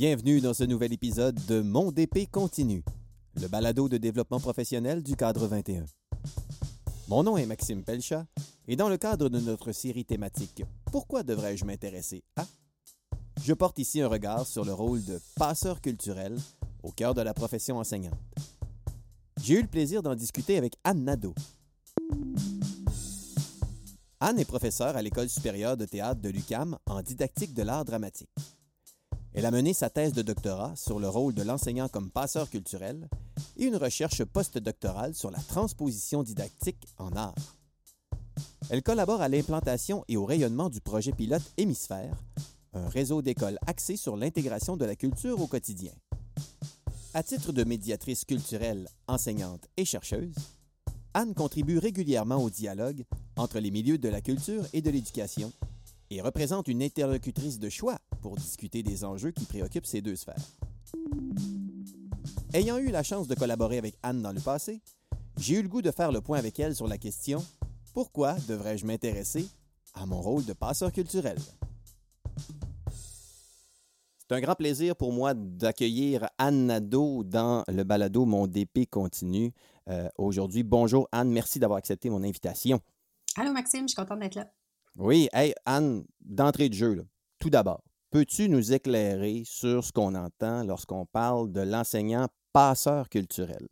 Bienvenue dans ce nouvel épisode de Mon DP continue, le balado de développement professionnel du cadre 21. Mon nom est Maxime Pelchat et dans le cadre de notre série thématique Pourquoi devrais-je m'intéresser à? je porte ici un regard sur le rôle de passeur culturel au cœur de la profession enseignante. J'ai eu le plaisir d'en discuter avec Anne Nadeau. Anne est professeure à l'École supérieure de théâtre de l'UCAM en didactique de l'art dramatique. Elle a mené sa thèse de doctorat sur le rôle de l'enseignant comme passeur culturel et une recherche postdoctorale sur la transposition didactique en art. Elle collabore à l'implantation et au rayonnement du projet pilote Hémisphère, un réseau d'écoles axé sur l'intégration de la culture au quotidien. À titre de médiatrice culturelle, enseignante et chercheuse, Anne contribue régulièrement au dialogue entre les milieux de la culture et de l'éducation et représente une interlocutrice de choix pour discuter des enjeux qui préoccupent ces deux sphères. Ayant eu la chance de collaborer avec Anne dans le passé, j'ai eu le goût de faire le point avec elle sur la question Pourquoi devrais-je m'intéresser à mon rôle de passeur culturel? C'est un grand plaisir pour moi d'accueillir Anne Nadeau dans le balado Mon DP continue euh, aujourd'hui. Bonjour Anne, merci d'avoir accepté mon invitation. Allô Maxime, je suis contente d'être là. Oui, hey Anne, d'entrée de jeu, tout d'abord, peux-tu nous éclairer sur ce qu'on entend lorsqu'on parle de l'enseignant passeur culturel?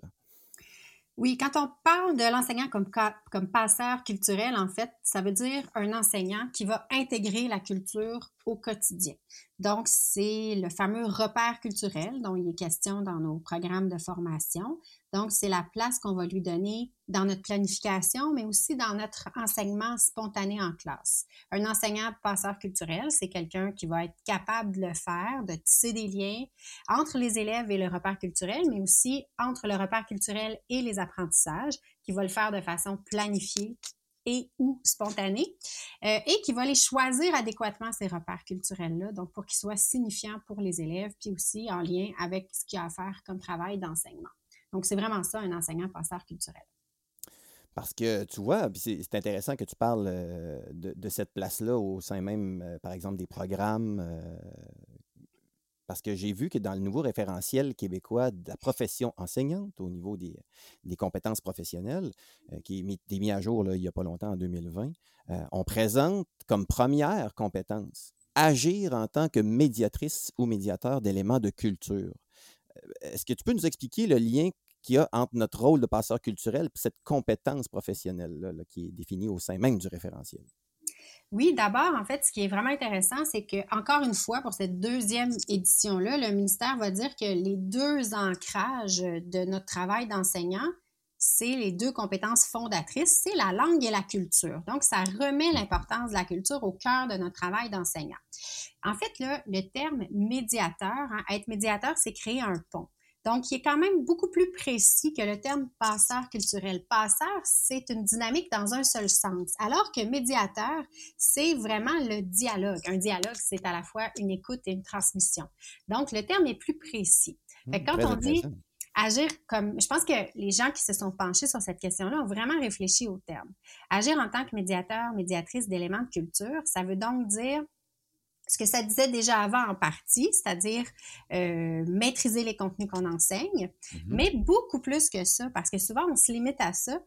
Oui, quand on parle de l'enseignant comme, passeur culturel, en fait, ça veut dire un enseignant qui va intégrer la culture au quotidien. Donc, c'est le fameux repère culturel dont il est question dans nos programmes de formation. Donc, c'est la place qu'on va lui donner dans notre planification, mais aussi dans notre enseignement spontané en classe. Un enseignant passeur culturel, c'est quelqu'un qui va être capable de le faire, de tisser des liens entre les élèves et le repère culturel, mais aussi entre le repère culturel et les apprentissages, qui va le faire de façon planifiée et ou spontanée, euh, et qui va les choisir adéquatement, ces repères culturels-là, donc pour qu'ils soient signifiants pour les élèves, puis aussi en lien avec ce qu'il y a à faire comme travail d'enseignement. Donc, c'est vraiment ça, un enseignant passeur culturel. Parce que tu vois, c'est intéressant que tu parles euh, de, cette place-là au sein même, euh, par exemple, des programmes. Euh, parce que j'ai vu que dans le nouveau référentiel québécois de la profession enseignante au niveau des, compétences professionnelles, qui est mis, à jour il n'y a pas longtemps, en 2020, on présente comme première compétence agir en tant que médiatrice ou médiateur d'éléments de culture. Est-ce que tu peux nous expliquer le lien qu'il y a entre notre rôle de passeur culturel et cette compétence professionnelle qui est définie au sein même du référentiel? Oui, d'abord, en fait, ce qui est vraiment intéressant, c'est que, encore une fois, pour cette deuxième édition-là, le ministère va dire que les deux ancrages de notre travail d'enseignant, c'est les deux compétences fondatrices, c'est la langue et la culture. Donc, ça remet l'importance de la culture au cœur de notre travail d'enseignant. En fait, là, le terme médiateur, hein, être médiateur, c'est créer un pont. Donc, il est quand même beaucoup plus précis que le terme passeur culturel. Passeur, c'est une dynamique dans un seul sens, alors que médiateur, c'est vraiment le dialogue. Un dialogue, c'est à la fois une écoute et une transmission. Donc, le terme est plus précis. Fait quand on dit agir comme, je pense que les gens qui se sont penchés sur cette question-là ont vraiment réfléchi au terme. Agir en tant que médiateur, médiatrice d'éléments de culture, ça veut donc dire ce que ça disait déjà avant en partie, c'est-à-dire euh, maîtriser les contenus qu'on enseigne, mm-hmm. mais beaucoup plus que ça, parce que souvent on se limite à ça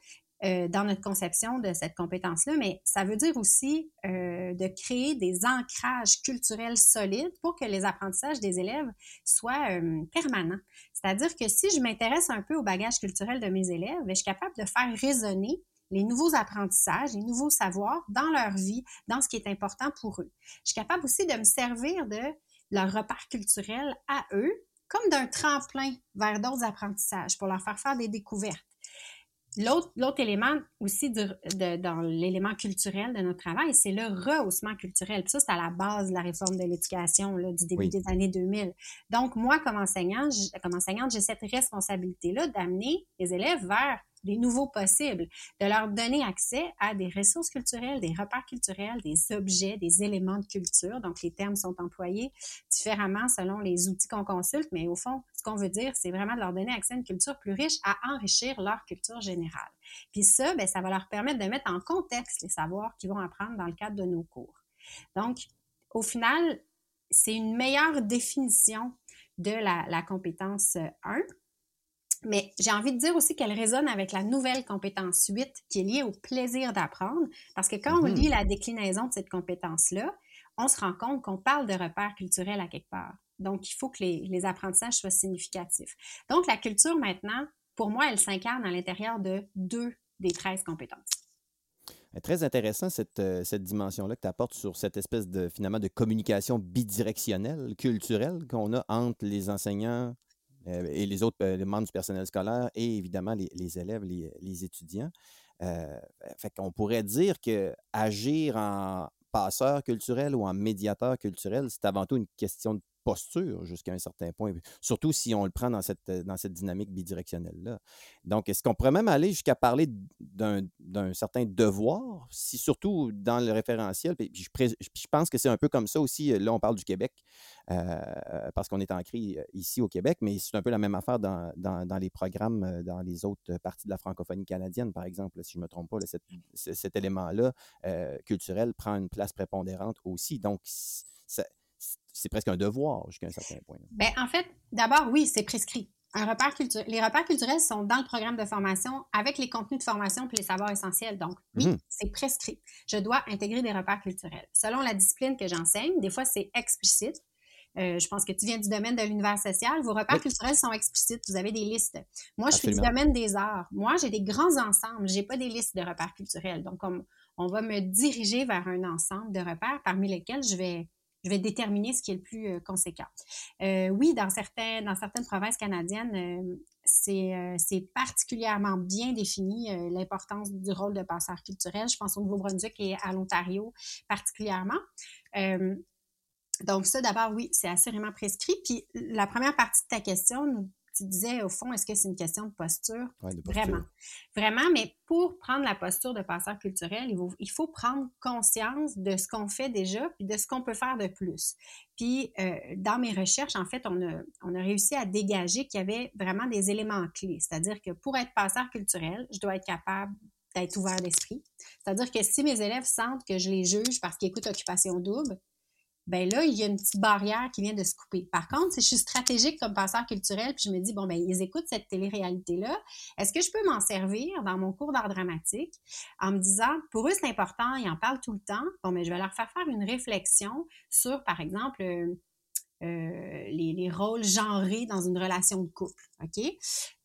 euh, dans notre conception de cette compétence-là, mais ça veut dire aussi euh, de créer des ancrages culturels solides pour que les apprentissages des élèves soient euh, permanents. C'est-à-dire que si je m'intéresse un peu au bagage culturel de mes élèves, ben, je suis capable de faire résonner les nouveaux apprentissages, les nouveaux savoirs dans leur vie, dans ce qui est important pour eux. Je suis capable aussi de me servir de leur repère culturel à eux comme d'un tremplin vers d'autres apprentissages pour leur faire faire des découvertes. L'autre élément aussi dans l'élément culturel de notre travail, c'est le rehaussement culturel. Puis ça, c'est à la base de la réforme de l'éducation du début des années 2000. Donc, moi, comme enseignante, comme enseignante, j'ai cette responsabilité-là d'amener les élèves vers des nouveaux possibles, de leur donner accès à des ressources culturelles, des repères culturels, des objets, des éléments de culture. Donc, les termes sont employés différemment selon les outils qu'on consulte, mais au fond, ce qu'on veut dire, c'est vraiment de leur donner accès à une culture plus riche, à enrichir leur culture générale. Puis ça, bien, ça va leur permettre de mettre en contexte les savoirs qu'ils vont apprendre dans le cadre de nos cours. Donc, au final, c'est une meilleure définition de la, la compétence 1. Mais j'ai envie de dire aussi qu'elle résonne avec la nouvelle compétence 8 qui est liée au plaisir d'apprendre. Parce que quand on Mhm. lit la déclinaison de cette compétence-là, on se rend compte qu'on parle de repères culturels à quelque part. Donc, il faut que les, les apprentissages soient significatifs. Donc, la culture, maintenant, pour moi, elle s'incarne à l'intérieur de deux des 13 compétences. Euh, Très intéressant cette, euh, cette dimension-là que tu apportes sur cette espèce de finalement de communication bidirectionnelle, culturelle qu'on a entre les enseignants et les autres euh, membres du personnel scolaire et évidemment les, élèves, les, les étudiants. Euh, fait qu'on pourrait dire que agir en passeur culturel ou en médiateur culturel, c'est avant tout une question de posture jusqu'à un certain point, surtout si on le prend dans cette, dans cette dynamique bidirectionnelle-là. Donc, est-ce qu'on pourrait même aller jusqu'à parler d'un, certain devoir, si surtout dans le référentiel, puis je, je pense que c'est un peu comme ça aussi, là on parle du Québec, euh, parce qu'on est ancré euh, ici au Québec, mais c'est un peu la même affaire dans, dans, dans les programmes, euh, dans les autres parties de la francophonie canadienne, par exemple, si je ne me trompe pas, cet, élément-là euh, culturel prend une place prépondérante aussi. Donc, ça- c'est presque un devoir jusqu'à un certain point. Ben, en fait, d'abord, oui, c'est prescrit. Un repère culturel, les repères culturels sont dans le programme de formation avec les contenus de formation puis les savoirs essentiels. Donc, oui, Mhm. c'est prescrit. Je dois intégrer des repères culturels. Selon la discipline que j'enseigne, des fois, c'est explicite. Euh, je pense que tu viens du domaine de l'univers social. Vos repères Oui. culturels sont explicites. Vous avez des listes. Moi, je suis du domaine des arts. Moi, j'ai des grands ensembles. J'ai pas des listes de repères culturels. Donc, on, on va me diriger vers un ensemble de repères parmi lesquels je vais, je vais déterminer ce qui est le plus euh, conséquent. Euh, oui, dans, certains, dans certaines provinces canadiennes, euh, c'est euh, particulièrement bien défini euh, l'importance du rôle de passeur culturel. Je pense au Nouveau-Brunswick et à l'Ontario particulièrement. Euh, donc ça, d'abord, oui, c'est assurément prescrit. Puis la première partie de ta question, nous- tu disais, au fond, est-ce que c'est une question de posture? Ouais, de posture. Vraiment. Vraiment, mais pour prendre la posture de passeur culturel, il faut, il faut prendre conscience de ce qu'on fait déjà, puis de ce qu'on peut faire de plus. Puis, euh, dans mes recherches, en fait, on a, on a réussi à dégager qu'il y avait vraiment des éléments clés. C'est-à-dire que pour être passeur culturel, je dois être capable d'être ouvert d'esprit. C'est-à-dire que si mes élèves sentent que je les juge parce qu'ils écoutent Occupation Double, ben là, il y a une petite barrière qui vient de se couper. Par contre, si je suis stratégique comme passeur culturel, puis je me dis, bon, ben, ils écoutent cette télé-réalité-là, est-ce que je peux m'en servir dans mon cours d'art dramatique en me disant, pour eux, c'est important, ils en parlent tout le temps, bon, mais je vais leur faire faire une réflexion sur, par exemple, euh, euh, les, les rôles genrés dans une relation de couple, OK?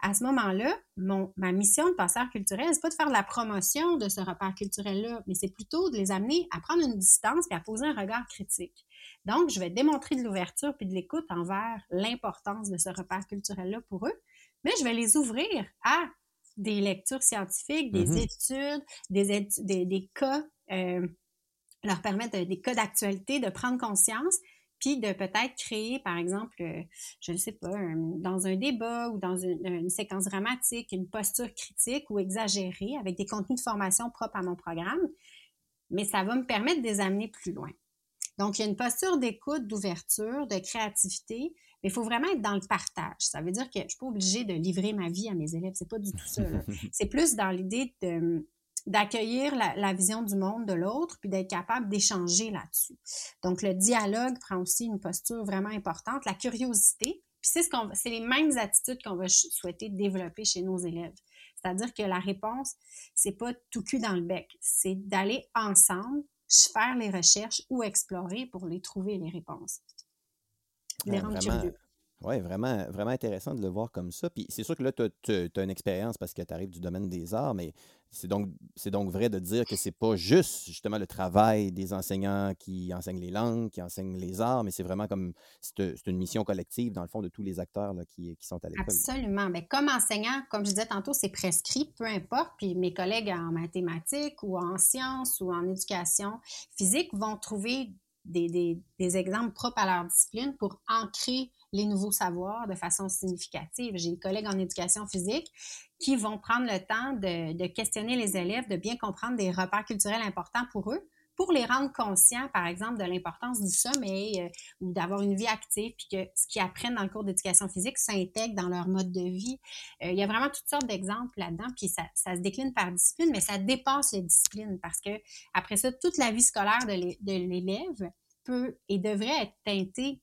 À ce moment-là, ma mission de passeur culturel, c'est pas de faire de la promotion de ce repère culturel-là, mais c'est plutôt de les amener à prendre une distance et à poser un regard critique. Donc, je vais démontrer de l'ouverture puis de l'écoute envers l'importance de ce repère culturel-là pour eux, mais je vais les ouvrir à des lectures scientifiques, des Mhm. études, des, étu- des, des cas, euh, leur permettre de- des cas d'actualité, de prendre conscience, puis de peut-être créer, par exemple, euh, je ne sais pas, un- dans un débat ou dans une, une séquence dramatique, une posture critique ou exagérée avec des contenus de formation propres à mon programme, mais ça va me permettre de les amener plus loin. Donc, il y a une posture d'écoute, d'ouverture, de créativité, mais il faut vraiment être dans le partage. Ça veut dire que je ne suis pas obligée de livrer ma vie à mes élèves. C'est pas du tout ça. C'est plus dans l'idée de d'accueillir la, la vision du monde de l'autre, puis d'être capable d'échanger là-dessus. Donc, le dialogue prend aussi une posture vraiment importante, la curiosité, puis c'est ce qu'on, c'est les mêmes attitudes qu'on va souhaiter développer chez nos élèves. C'est-à-dire que la réponse, c'est pas tout cul dans le bec, c'est d'aller ensemble faire les recherches ou explorer pour les trouver les réponses. Les Ouais, rendre vraiment, ouais, vraiment, vraiment intéressant de le voir comme ça. Puis c'est sûr que là, tu as, une expérience parce que tu arrives du domaine des arts, mais c'est donc, donc vrai de dire que c'est pas juste justement le travail des enseignants qui enseignent les langues, qui enseignent les arts, mais c'est vraiment comme c'est une mission collective dans le fond de tous les acteurs là, qui, qui sont à l'école. Absolument. Mais comme enseignant, comme je disais tantôt, c'est prescrit, peu importe. Puis mes collègues en mathématiques ou en sciences ou en éducation physique vont trouver des, des, des exemples propres à leur discipline pour ancrer les nouveaux savoirs de façon significative. J'ai des collègues en éducation physique qui vont prendre le temps de, de questionner les élèves, de bien comprendre des repères culturels importants pour eux, pour les rendre conscients, par exemple, de l'importance du sommeil euh, ou d'avoir une vie active, puis que ce qu'ils apprennent dans le cours d'éducation physique s'intègre dans leur mode de vie. Euh, il y a vraiment toutes sortes d'exemples là-dedans, puis ça, ça se décline par discipline, mais ça dépasse les disciplines parce que après ça, toute la vie scolaire de l'é- de l'élève peut et devrait être teintée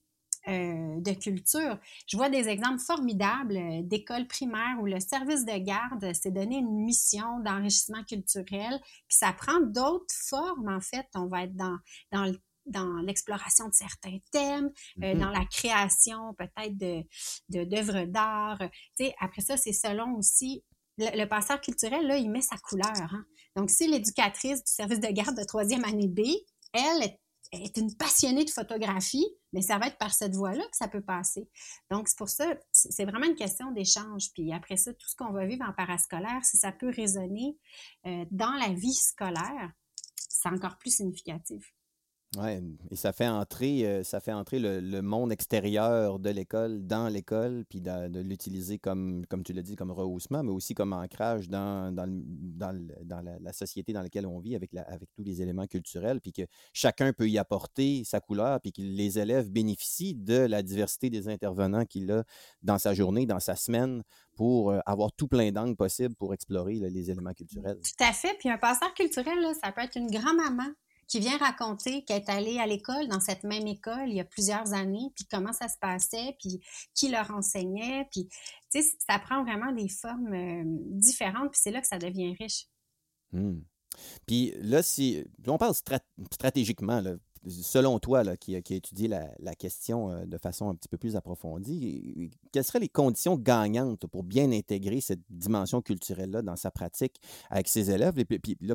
euh, de culture. Je vois des exemples formidables euh, d'écoles primaires où le service de garde s'est donné une mission d'enrichissement culturel, puis ça prend d'autres formes, en fait. On va être dans, dans dans l'exploration de certains thèmes, euh, mm-hmm. dans la création peut-être de, d'œuvres d'art. Tu sais, après ça, c'est selon aussi le, passeur culturel, là, il met sa couleur. Hein. Donc, si l'éducatrice du service de garde de troisième année B, elle est est une passionnée de photographie, mais ça va être par cette voie-là que ça peut passer. Donc, c'est pour ça, c'est vraiment une question d'échange. Puis après ça, tout ce qu'on va vivre en parascolaire, si ça peut résonner euh, dans la vie scolaire, c'est encore plus significatif. Oui, et ça fait entrer, euh, ça fait entrer le, monde extérieur de l'école dans l'école, puis de, l'utiliser comme, comme tu l'as dit, comme rehaussement, mais aussi comme ancrage dans, dans, dans, la, société dans laquelle on vit avec, la, avec tous les éléments culturels, puis que chacun peut y apporter sa couleur, puis que les élèves bénéficient de la diversité des intervenants qu'il a dans sa journée, dans sa semaine, pour euh, avoir tout plein d'angles possibles pour explorer les éléments culturels. Tout à fait. Puis un passeur culturel, ça peut être une grand-maman qui vient raconter qu'elle est allée à l'école, dans cette même école, il y a plusieurs années, puis comment ça se passait, puis qui leur enseignait, puis, tu sais, ça prend vraiment des formes euh, différentes, puis c'est là que ça devient riche. Mmh. Puis là, si on parle stratégiquement, là, selon toi, là, qui, qui a étudié la, question euh, de façon un petit peu plus approfondie, quelles seraient les conditions gagnantes pour bien intégrer cette dimension culturelle-là dans sa pratique avec ses élèves?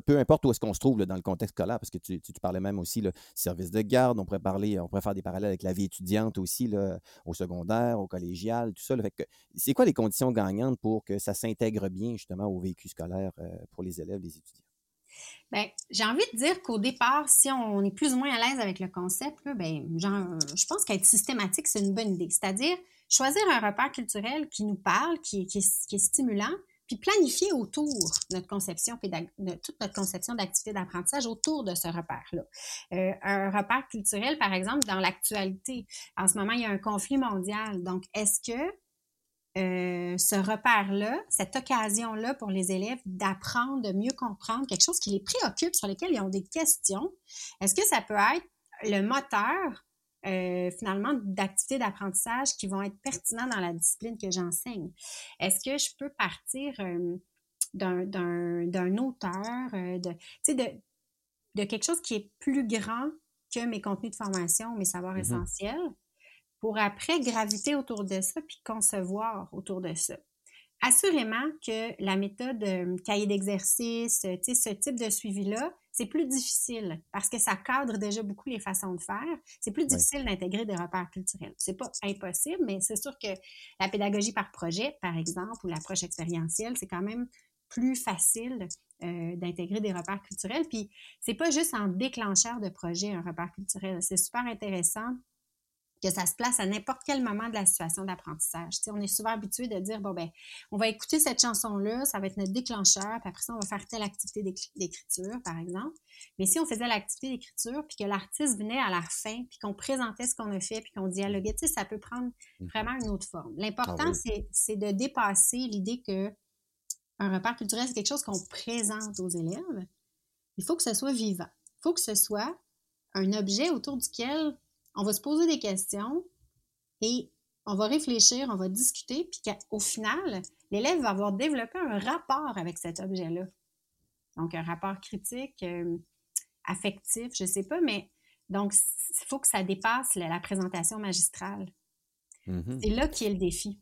Peu importe où est-ce qu'on se trouve dans le contexte scolaire, parce que tu, parlais même aussi le service de garde, on pourrait parler, on pourrait faire des parallèles avec la vie étudiante aussi, au secondaire, au collégial, tout ça. C'est quoi les conditions gagnantes pour que ça s'intègre bien justement au vécu scolaire euh, pour les élèves, les étudiants? Bien, j'ai envie de dire qu'au départ, si on est plus ou moins à l'aise avec le concept, ben, je pense qu'être systématique, c'est une bonne idée. C'est-à-dire choisir un repère culturel qui nous parle, qui, est, stimulant, puis planifier autour notre conception de toute notre conception d'activité d'apprentissage autour de ce repère-là. Euh, un repère culturel, par exemple, dans l'actualité. En ce moment, il y a un conflit mondial. Donc, est-ce que euh, ce repère-là, cette occasion-là pour les élèves d'apprendre, de mieux comprendre quelque chose qui les préoccupe, sur lequel ils ont des questions, est-ce que ça peut être le moteur euh, finalement d'activités d'apprentissage qui vont être pertinents dans la discipline que j'enseigne? Est-ce que je peux partir euh, d'un auteur, de, de, de quelque chose qui est plus grand que mes contenus de formation, mes savoirs mm-hmm. essentiels? Pour après graviter autour de ça puis concevoir autour de ça. Assurément que la méthode euh, cahier d'exercice, ce type de suivi-là, c'est plus difficile parce que ça cadre déjà beaucoup les façons de faire. C'est plus difficile d'intégrer des repères culturels. C'est pas impossible, mais c'est sûr que la pédagogie par projet, par exemple, ou l'approche expérientielle, c'est quand même plus facile euh, d'intégrer des repères culturels. Puis c'est pas juste en déclencheur de projet un repère culturel. C'est super intéressant que ça se place à n'importe quel moment de la situation d'apprentissage. on est souvent habitué de dire, bon, ben, on va écouter cette chanson-là, ça va être notre déclencheur, puis après ça, on va faire telle activité d'écriture, par exemple. Mais si on faisait l'activité d'écriture, puis que l'artiste venait à la fin, puis qu'on présentait ce qu'on a fait, puis qu'on dialoguait, tu sais, ça peut prendre mhm. vraiment une autre forme. L'important, ah c'est de dépasser l'idée que un repère culturel, c'est quelque chose qu'on présente aux élèves. Il faut que ce soit vivant. Il faut que ce soit un objet autour duquel on va se poser des questions et on va réfléchir, on va discuter, puis qu'au final, l'élève va avoir développé un rapport avec cet objet-là. Donc, un rapport critique, euh, affectif, je ne sais pas, mais donc, il faut que ça dépasse la, présentation magistrale. Mm-hmm. C'est là qui est le défi.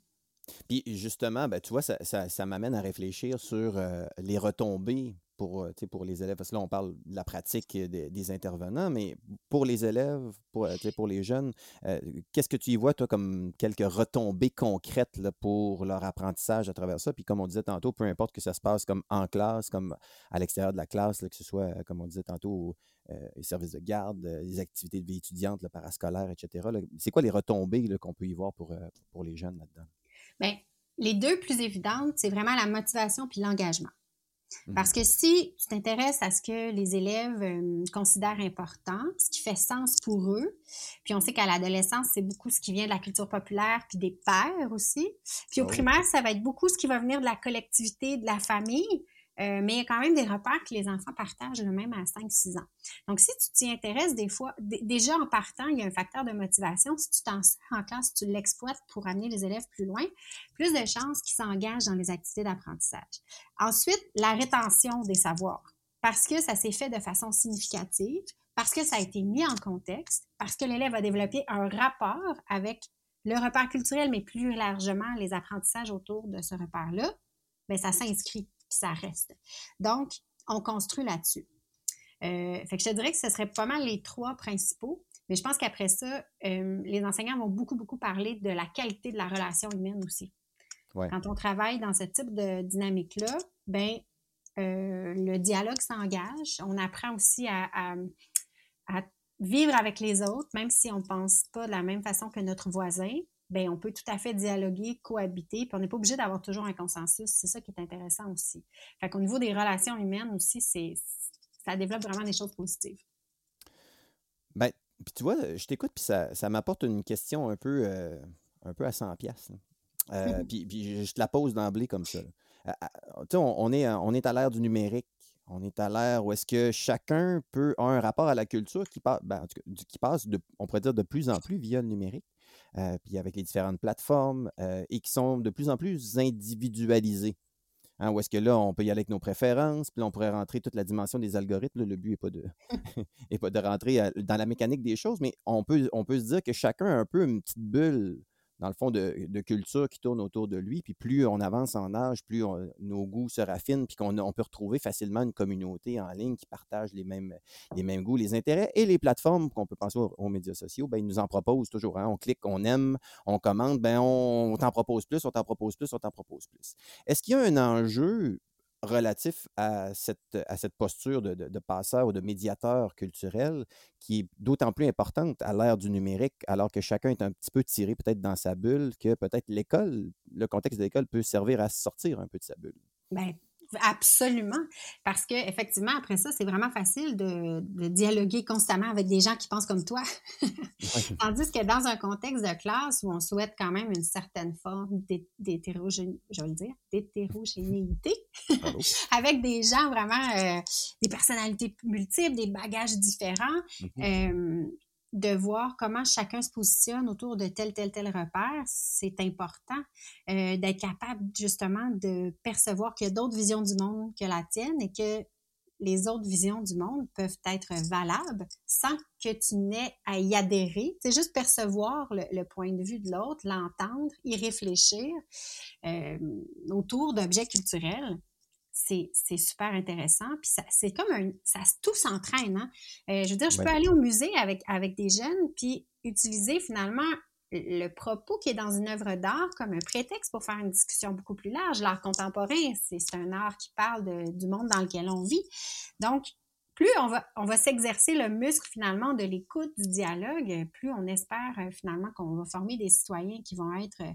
Puis justement, ben, tu vois, ça, m'amène à réfléchir sur euh, les retombées pour, euh, pour les élèves, parce que là, on parle de la pratique des, intervenants, mais pour les élèves, pour, euh, pour les jeunes, euh, qu'est-ce que tu y vois, toi, comme quelques retombées concrètes là, pour leur apprentissage à travers ça? Puis comme on disait tantôt, peu importe que ça se passe comme en classe, comme à l'extérieur de la classe, que ce soit, comme on disait tantôt, les services de garde, les activités de vie étudiante, le parascolaire, etc. C'est quoi les retombées qu'on peut y voir pour, pour les jeunes là-dedans? Bien, les deux plus évidentes, c'est vraiment la motivation puis l'engagement. Parce que si tu t'intéresses à ce que les élèves euh, considèrent important, ce qui fait sens pour eux, puis on sait qu'à l'adolescence, c'est beaucoup ce qui vient de la culture populaire, puis des pères aussi. Puis au ah primaire, ça va être beaucoup ce qui va venir de la collectivité, de la famille. Euh, mais il y a quand même des repères que les enfants partagent le même à 5-6 ans. Donc, si tu t'y intéresses des fois, déjà en partant, il y a un facteur de motivation. Si tu t'en sers en classe, tu l'exploites pour amener les élèves plus loin, plus de chances qu'ils s'engagent dans les activités d'apprentissage. Ensuite, la rétention des savoirs. Parce que ça s'est fait de façon significative, parce que ça a été mis en contexte, parce que l'élève a développé un rapport avec le repère culturel, mais plus largement les apprentissages autour de ce repère-là, bien, ça s'inscrit ça reste. Donc, on construit là-dessus. Euh, fait que je te dirais que ce serait pas mal les trois principaux. Mais je pense qu'après ça, euh, les enseignants vont beaucoup, beaucoup parler de la qualité de la relation humaine aussi. Quand on travaille dans ce type de dynamique-là, ben, euh, le dialogue s'engage. On apprend aussi à, vivre avec les autres, même si on ne pense pas de la même façon que notre voisin ben on peut tout à fait dialoguer, cohabiter, puis on n'est pas obligé d'avoir toujours un consensus. C'est ça qui est intéressant aussi. Fait qu'au niveau des relations humaines aussi, c'est ça développe vraiment des choses positives. Ben, puis tu vois, je t'écoute, puis ça, ça m'apporte une question un peu, euh, un peu à 100 pièces. Euh, puis, puis, je te la pose d'emblée comme ça. Euh, tu on, on, est, on est à l'ère du numérique. On est à l'ère où est-ce que chacun peut avoir un rapport à la culture qui, passe, ben, qui passe, de, on pourrait dire, de plus en plus via le numérique. Euh, puis avec les différentes plateformes, euh, et qui sont de plus en plus individualisées. Hein, où est-ce que là, on peut y aller avec nos préférences, puis là, on pourrait rentrer toute la dimension des algorithmes. le but n'est pas, de, pas de rentrer euh, dans la mécanique des choses, mais on peut, on peut se dire que chacun a un peu une petite bulle dans le fond, de, culture qui tourne autour de lui. Puis plus on avance en âge, plus nos goûts se raffinent, puis qu'on on peut retrouver facilement une communauté en ligne qui partage les mêmes, les mêmes goûts, les intérêts. Et les plateformes, qu'on peut penser aux, médias sociaux, ben, ils nous en proposent toujours. Hein. On clique, on aime, on commande, ben, on, on t'en propose plus, on t'en propose plus, on t'en propose plus. Est-ce qu'il y a un enjeu relatif à cette, à cette posture de, de, passeur ou de médiateur culturel qui est d'autant plus importante à l'ère du numérique, alors que chacun est un petit peu tiré peut-être dans sa bulle, que peut-être l'école, le contexte de l'école peut servir à sortir un peu de sa bulle? Bien, Absolument. Parce que effectivement, après ça, c'est vraiment facile de, dialoguer constamment avec des gens qui pensent comme toi. Tandis que dans un contexte de classe où on souhaite quand même une certaine forme d'hétérogénéité, je vais le dire, d'hétérogénéité, avec des gens vraiment, euh, des personnalités multiples, des bagages différents, mm-hmm. euh, de voir comment chacun se positionne autour de tel, tel, tel repère, c'est important euh, d'être capable justement de percevoir qu'il y a d'autres visions du monde que la tienne et que les autres visions du monde peuvent être valables sans que tu n'aies à y adhérer. C'est juste percevoir le, point de vue de l'autre, l'entendre, y réfléchir euh, autour d'objets culturels c'est super intéressant. Puis c'est comme un. Ça tout s'entraîne. Hein? Euh, je veux dire, je peux aller au musée avec, avec des jeunes, puis utiliser finalement le propos qui est dans une œuvre d'art comme un prétexte pour faire une discussion beaucoup plus large. L'art contemporain, c'est un art qui parle du monde dans lequel on vit. Donc, plus on va, on va s'exercer le muscle finalement de l'écoute, du dialogue, plus on espère euh, finalement qu'on va former des citoyens qui vont être euh,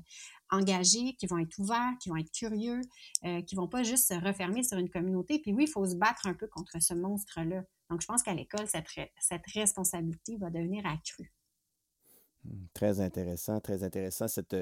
engagés, qui vont être ouverts, qui vont être curieux, euh, qui vont pas juste se refermer sur une communauté. Puis oui, il faut se battre un peu contre ce monstre-là. Donc, je pense qu'à l'école, cette, cette responsabilité va devenir accrue. Très intéressant, très intéressant. Cette,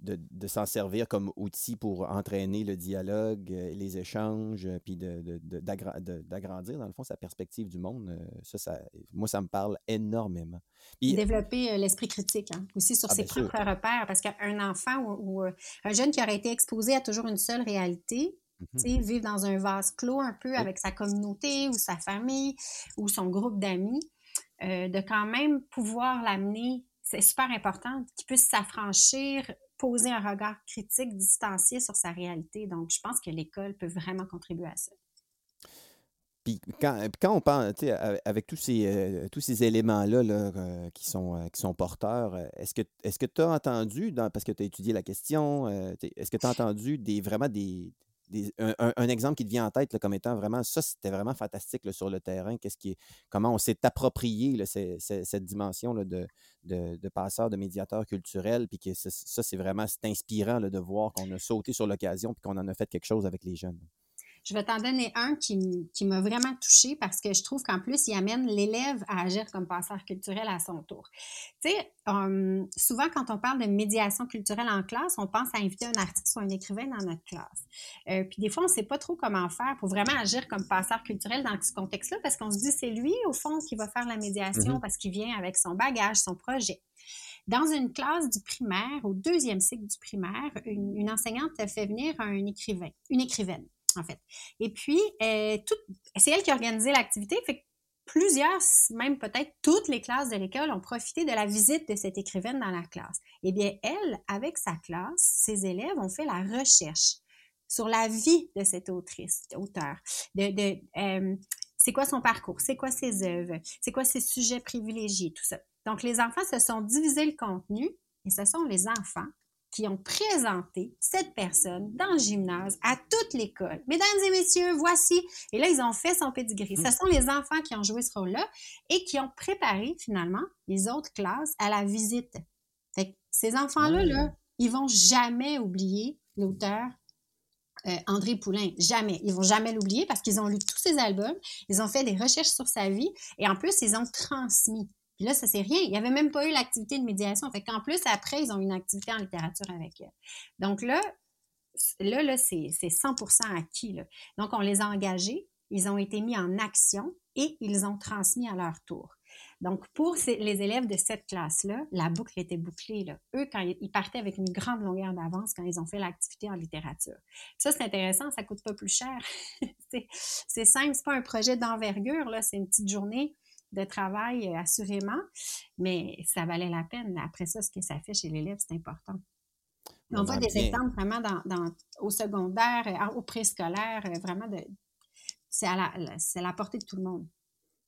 de, s'en servir comme outil pour entraîner le dialogue, euh, les échanges, euh, puis d'agrandir, dans le fond, sa perspective du monde. Euh, ça, ça, moi, ça me parle énormément. Développer l'esprit critique hein, aussi sur ah, ses propres repères, parce qu'un enfant ou, un jeune qui aurait été exposé à toujours une seule réalité, mmh vivre dans un vase clos un peu avec sa communauté ou sa famille ou son groupe d'amis, de quand même pouvoir l'amener c'est super important qu'il puisse s'affranchir poser un regard critique distancié sur sa réalité. Donc, je pense que l'école peut vraiment contribuer à ça. Puis quand, quand on parle, avec tous ces, euh, tous ces éléments-là euh, qui, sont, euh, qui sont porteurs, est-ce que tu as entendu, dans, parce que tu as étudié la question, est-ce que tu as entendu des, vraiment des, un, exemple qui te vient en tête comme étant vraiment, ça c'était vraiment fantastique sur le terrain, qu'est-ce qui comment on s'est approprié cette dimension de, de, passeur, de médiateur culturel, puis que ça c'est vraiment inspirant de voir qu'on a sauté sur l'occasion puis qu'on en a fait quelque chose avec les jeunes. Je vais t'en donner un qui, qui m'a vraiment touchée parce que je trouve qu'en plus, il amène l'élève à agir comme passeur culturel à son tour. Tu sais, souvent quand on parle de médiation culturelle en classe, on pense à inviter un artiste ou un écrivain dans notre classe. Euh, puis des fois, on ne sait pas trop comment faire pour vraiment agir comme passeur culturel dans ce contexte-là parce qu'on se dit c'est lui, au fond, qui va faire la médiation mm-hmm. parce qu'il vient avec son bagage, son projet. Dans une classe du primaire, au deuxième cycle du primaire, une, enseignante fait venir un écrivain, une écrivaine, en fait. Et puis, euh, c'est elle qui a organisé l'activité, fait plusieurs, même peut-être toutes les classes de l'école ont profité de la visite de cette écrivaine dans la classe. Eh bien, elle, avec sa classe, ses élèves ont fait la recherche sur la vie de cette autrice, auteur, de, de euh, c'est quoi son parcours, c'est quoi ses œuvres, c'est quoi ses sujets privilégiés, tout ça. Donc, les enfants se sont divisés le contenu et ce sont les enfants qui ont présenté cette personne dans le gymnase à toute l'école. Mesdames et messieurs, voici. Et là, ils ont fait son pedigree. Ce sont les enfants qui ont joué ce rôle-là et qui ont préparé finalement les autres classes à la visite. ces enfants-là, là, ils vont jamais oublier l'auteur euh, André Poulain. Jamais. Ils vont jamais l'oublier parce qu'ils ont lu tous ses albums, ils ont fait des recherches sur sa vie et en plus, ils ont transmis. Puis là, ça c'est rien. Il n'y avait même pas eu l'activité de médiation. Fait qu'en plus, après, ils ont une activité en littérature avec eux. Donc là, là, là c'est 100% acquis. Là. Donc, on les a engagés, ils ont été mis en action et ils ont transmis à leur tour. Donc, pour les élèves de cette classe-là, la boucle était bouclée. Là. Eux, quand ils partaient avec une grande longueur d'avance quand ils ont fait l'activité en littérature. Ça, c'est intéressant, ça coûte pas plus cher. c'est simple, c'est pas un projet d'envergure, c'est une petite journée de travail, euh, assurément, mais ça valait la peine. Après ça, ce que ça fait chez l'élève, c'est important. On voit des exemples vraiment dans, au secondaire, euh, au préscolaire, euh, vraiment de. C'est à, la, la portée de tout le monde.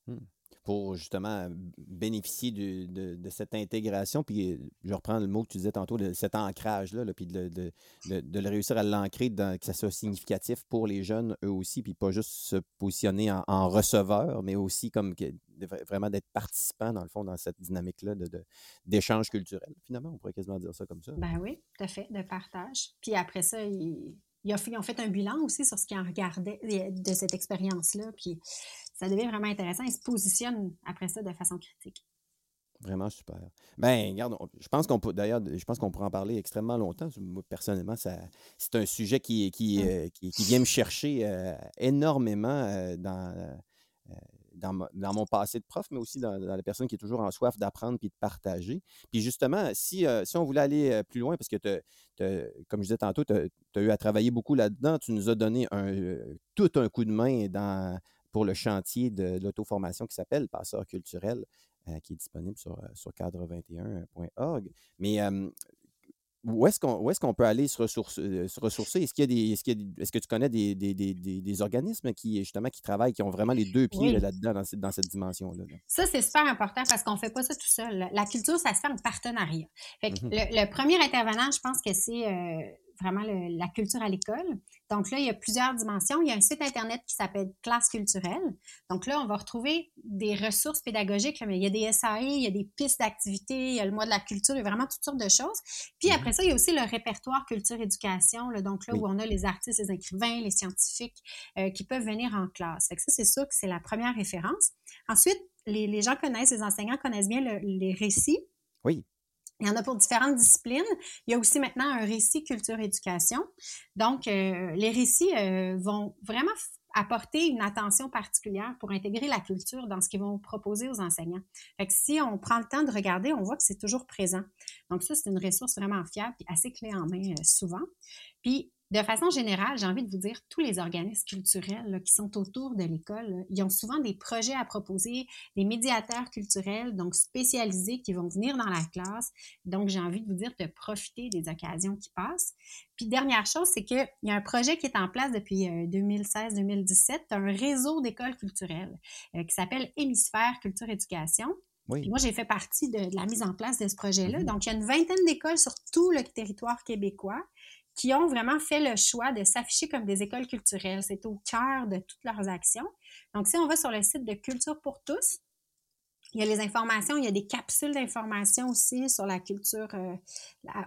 Hmm pour justement bénéficier de, cette intégration. Puis je reprends le mot que tu disais tantôt, de cet ancrage-là, puis de, de, le réussir à l'ancrer, que ça soit significatif pour les jeunes, eux aussi, puis pas juste se positionner en, receveur, mais aussi comme vraiment d'être participant, dans le fond, dans cette dynamique-là d'échange culturel. Finalement, on pourrait quasiment dire ça comme ça. Ben oui, tout à fait, de partage. Puis après ça, ils, ils ont fait un bilan aussi sur ce qu'ils en regardaient de cette expérience-là. Puis ça devient vraiment intéressant. Ils se positionnent après ça de façon critique. Vraiment super. Ben, regarde, je pense qu'on peut d'ailleurs, je pense qu'on pourrait en parler extrêmement longtemps. Moi, personnellement, ça, c'est un sujet qui, qui, mm. euh, qui, vient me chercher euh, énormément euh, dans, dans, mon passé de prof, mais aussi dans, la personne qui est toujours en soif d'apprendre puis de partager. Puis justement, si, si on voulait aller plus loin, parce que comme je disais tantôt, tu as, eu à travailler beaucoup là-dedans, tu nous as donné un, tout un coup de main dans pour le chantier de l'auto-formation qui s'appelle Passeur culturel, euh, qui est disponible sur, euh, sur cadre21.org. Mais où est-ce qu'on est qu'on peut aller se, euh, ressourcer? Est-ce qu'il y est est-ce que tu connais des, des, des, des, organismes qui justement qui travaillent, qui ont vraiment les deux pieds là-dedans dans cette, dans cette dimension-là? Ça, c'est super important parce qu'on ne fait pas ça tout seul. La culture, ça se fait en partenariat. Fait que mmh le, premier intervenant, je pense que c'est vraiment la culture à l'école. Donc là, il y a plusieurs dimensions. Il y a un site Internet qui s'appelle Classe culturelle. Donc là, on va retrouver des ressources pédagogiques, mais il y a des SAE, il y a des pistes d'activité, il y a le mois de la culture, il y a vraiment toutes sortes de choses. Puis après ça, il y a aussi le répertoire culture-éducation, donc là où on a les artistes, les écrivains, les scientifiques euh, qui peuvent venir en classe. Fait que ça, c'est sûr que c'est la première référence. Ensuite, les, gens connaissent, les enseignants connaissent bien les récits. Oui. Il y en a pour différentes disciplines. Il y a aussi maintenant un récit culture-éducation. Donc, euh, les récits euh, vont vraiment apporter une attention particulière pour intégrer la culture dans ce qu'ils vont proposer aux enseignants. Fait que si on prend le temps de regarder, on voit que c'est toujours présent. Donc ça, c'est une ressource vraiment fiable et assez clé en main euh, souvent. Puis de façon générale, j'ai envie de vous dire, tous les organismes culturels qui sont autour de l'école, ils ont souvent des projets à proposer, des médiateurs culturels, donc spécialisés, qui vont venir dans la classe. Donc, j'ai envie de vous dire de profiter des occasions qui passent. Puis, dernière chose, c'est qu'il y a un projet qui est en place depuis 2016-2017, euh, un réseau d'écoles culturelles euh, qui s'appelle Hémisphère Culture Éducation. Oui. Moi, j'ai fait partie de, la mise en place de ce projet-là. Mm-hmm. Donc, il y a une vingtaine d'écoles sur tout le territoire québécois qui ont vraiment fait le choix de s'afficher comme des écoles culturelles. C'est au cœur de toutes leurs actions. Donc, si on va sur le site de Culture pour tous, il y a les informations, il y a des capsules d'informations aussi sur la culture euh,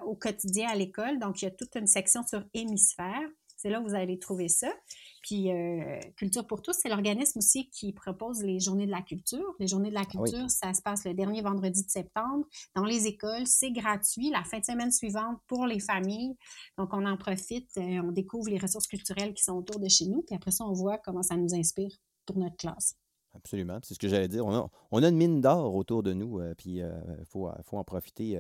au quotidien à l'école. Donc, il y a toute une section sur hémisphère. C'est là où vous allez trouver ça. Puis euh, Culture pour tous, c'est l'organisme aussi qui propose les journées de la culture. Les journées de la Ah culture, ça se passe le dernier vendredi de septembre dans les écoles. C'est gratuit. La fin de semaine suivante pour les familles. Donc, on en profite. euh, on découvre les ressources culturelles qui sont autour de chez nous. Puis après ça, on voit comment ça nous inspire pour notre classe. Absolument. C'est ce que j'allais dire. On a, on a une mine d'or autour de nous, euh, puis il faut, faut en profiter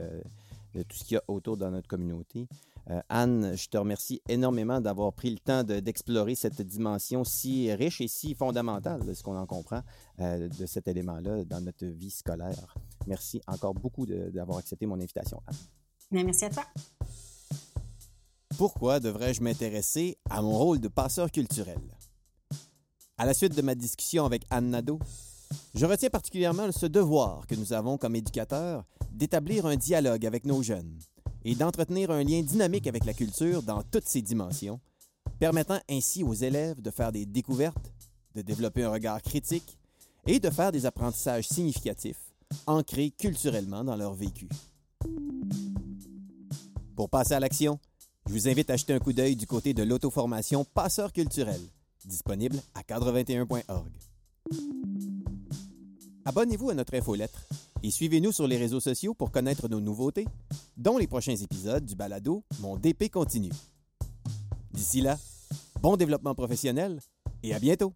de tout ce qu'il y a autour dans notre communauté. Euh, Anne, je te remercie énormément d'avoir pris le temps de- d'explorer cette dimension si riche et si fondamentale, de ce qu'on en comprend, euh, de cet élément-là dans notre vie scolaire. Merci encore beaucoup d'avoir accepté mon invitation, Anne. Mais merci à toi. Pourquoi devrais-je m'intéresser à mon rôle de passeur culturel? À la suite de ma discussion avec Anne Nadeau, je retiens particulièrement ce devoir que nous avons comme éducateurs d'établir un dialogue avec nos jeunes et d'entretenir un lien dynamique avec la culture dans toutes ses dimensions, permettant ainsi aux élèves de faire des découvertes, de développer un regard critique et de faire des apprentissages significatifs, ancrés culturellement dans leur vécu. Pour passer à l'action, je vous invite à jeter un coup d'œil du côté de l'auto-formation Passeur culturel, disponible à cadre21.org. Abonnez-vous à notre infolettre et suivez-nous sur les réseaux sociaux pour connaître nos nouveautés, dont les prochains épisodes du balado Mon DP continue. D'ici là, bon développement professionnel et à bientôt!